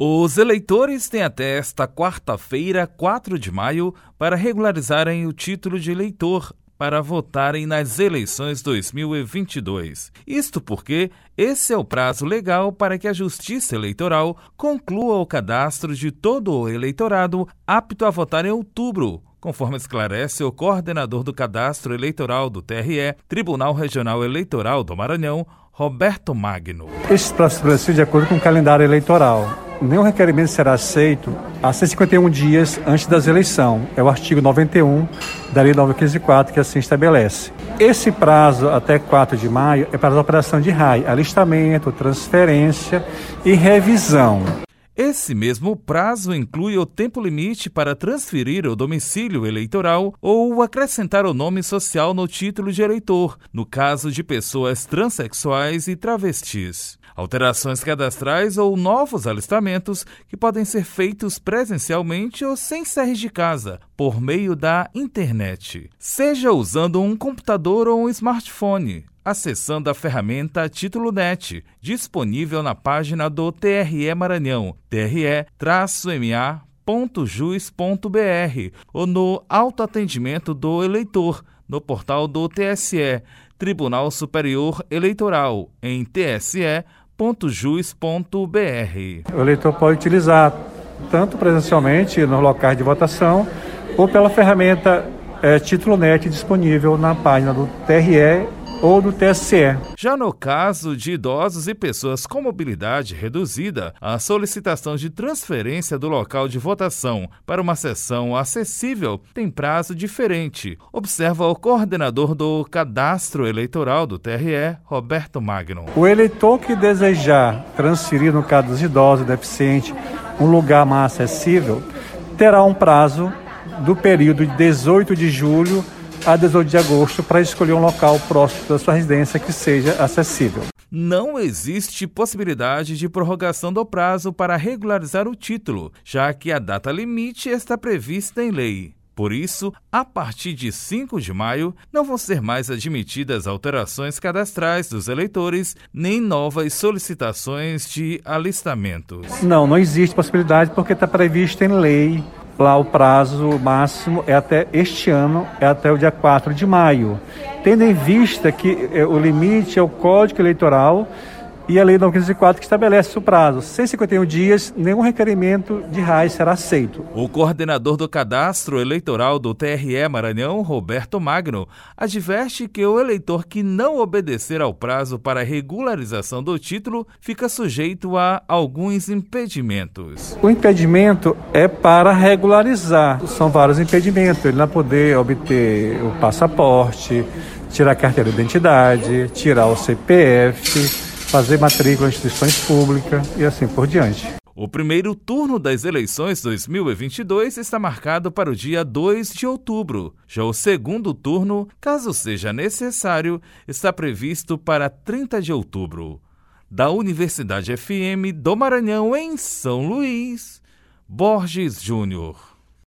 Os eleitores têm até esta quarta-feira, 4 de maio, para regularizarem o título de eleitor para votarem nas eleições 2022. Isto porque esse é o prazo legal para que a Justiça Eleitoral conclua o cadastro de todo o eleitorado apto a votar em outubro, conforme esclarece o coordenador do cadastro eleitoral do TRE, Tribunal Regional Eleitoral do Maranhão, Roberto Magno. Este prazo estabelecido de acordo com o calendário eleitoral nenhum requerimento será aceito a 151 dias antes das eleições. É o artigo 91 da Lei 954 que assim estabelece. Esse prazo até 4 de maio é para a operação de RAI, alistamento, transferência e revisão. Esse mesmo prazo inclui o tempo limite para transferir o domicílio eleitoral ou acrescentar o nome social no título de eleitor, no caso de pessoas transexuais e travestis. Alterações cadastrais ou novos alistamentos que podem ser feitos presencialmente ou sem sair de casa, por meio da internet, seja usando um computador ou um smartphone acessando a ferramenta Título Net, disponível na página do TRE Maranhão, tre-ma.jus.br ou no autoatendimento do eleitor, no portal do TSE, Tribunal Superior Eleitoral, em tse.jus.br. O eleitor pode utilizar tanto presencialmente nos locais de votação ou pela ferramenta é, Título Net disponível na página do TRE ou do TSE. Já no caso de idosos e pessoas com mobilidade reduzida, a solicitação de transferência do local de votação para uma sessão acessível tem prazo diferente, observa o coordenador do Cadastro Eleitoral do TRE, Roberto Magno. O eleitor que desejar transferir, no caso dos idosos e deficientes, um lugar mais acessível, terá um prazo do período de 18 de julho a 18 de agosto para escolher um local próximo da sua residência que seja acessível. Não existe possibilidade de prorrogação do prazo para regularizar o título, já que a data limite está prevista em lei. Por isso, a partir de 5 de maio, não vão ser mais admitidas alterações cadastrais dos eleitores nem novas solicitações de alistamentos. Não, não existe possibilidade porque está previsto em lei Lá o prazo máximo é até este ano, é até o dia 4 de maio. Tendo em vista que eh, o limite é o Código Eleitoral e a Lei 904 que estabelece o prazo. 151 dias, nenhum requerimento de RAI será aceito. O coordenador do cadastro eleitoral do TRE Maranhão, Roberto Magno, adverte que o eleitor que não obedecer ao prazo para regularização do título fica sujeito a alguns impedimentos. O impedimento é para regularizar. São vários impedimentos. Ele não poder obter o passaporte, tirar a carteira de identidade, tirar o CPF fazer matrícula em instituições públicas e assim por diante. O primeiro turno das eleições 2022 está marcado para o dia 2 de outubro. Já o segundo turno, caso seja necessário, está previsto para 30 de outubro. Da Universidade FM do Maranhão, em São Luís, Borges Júnior.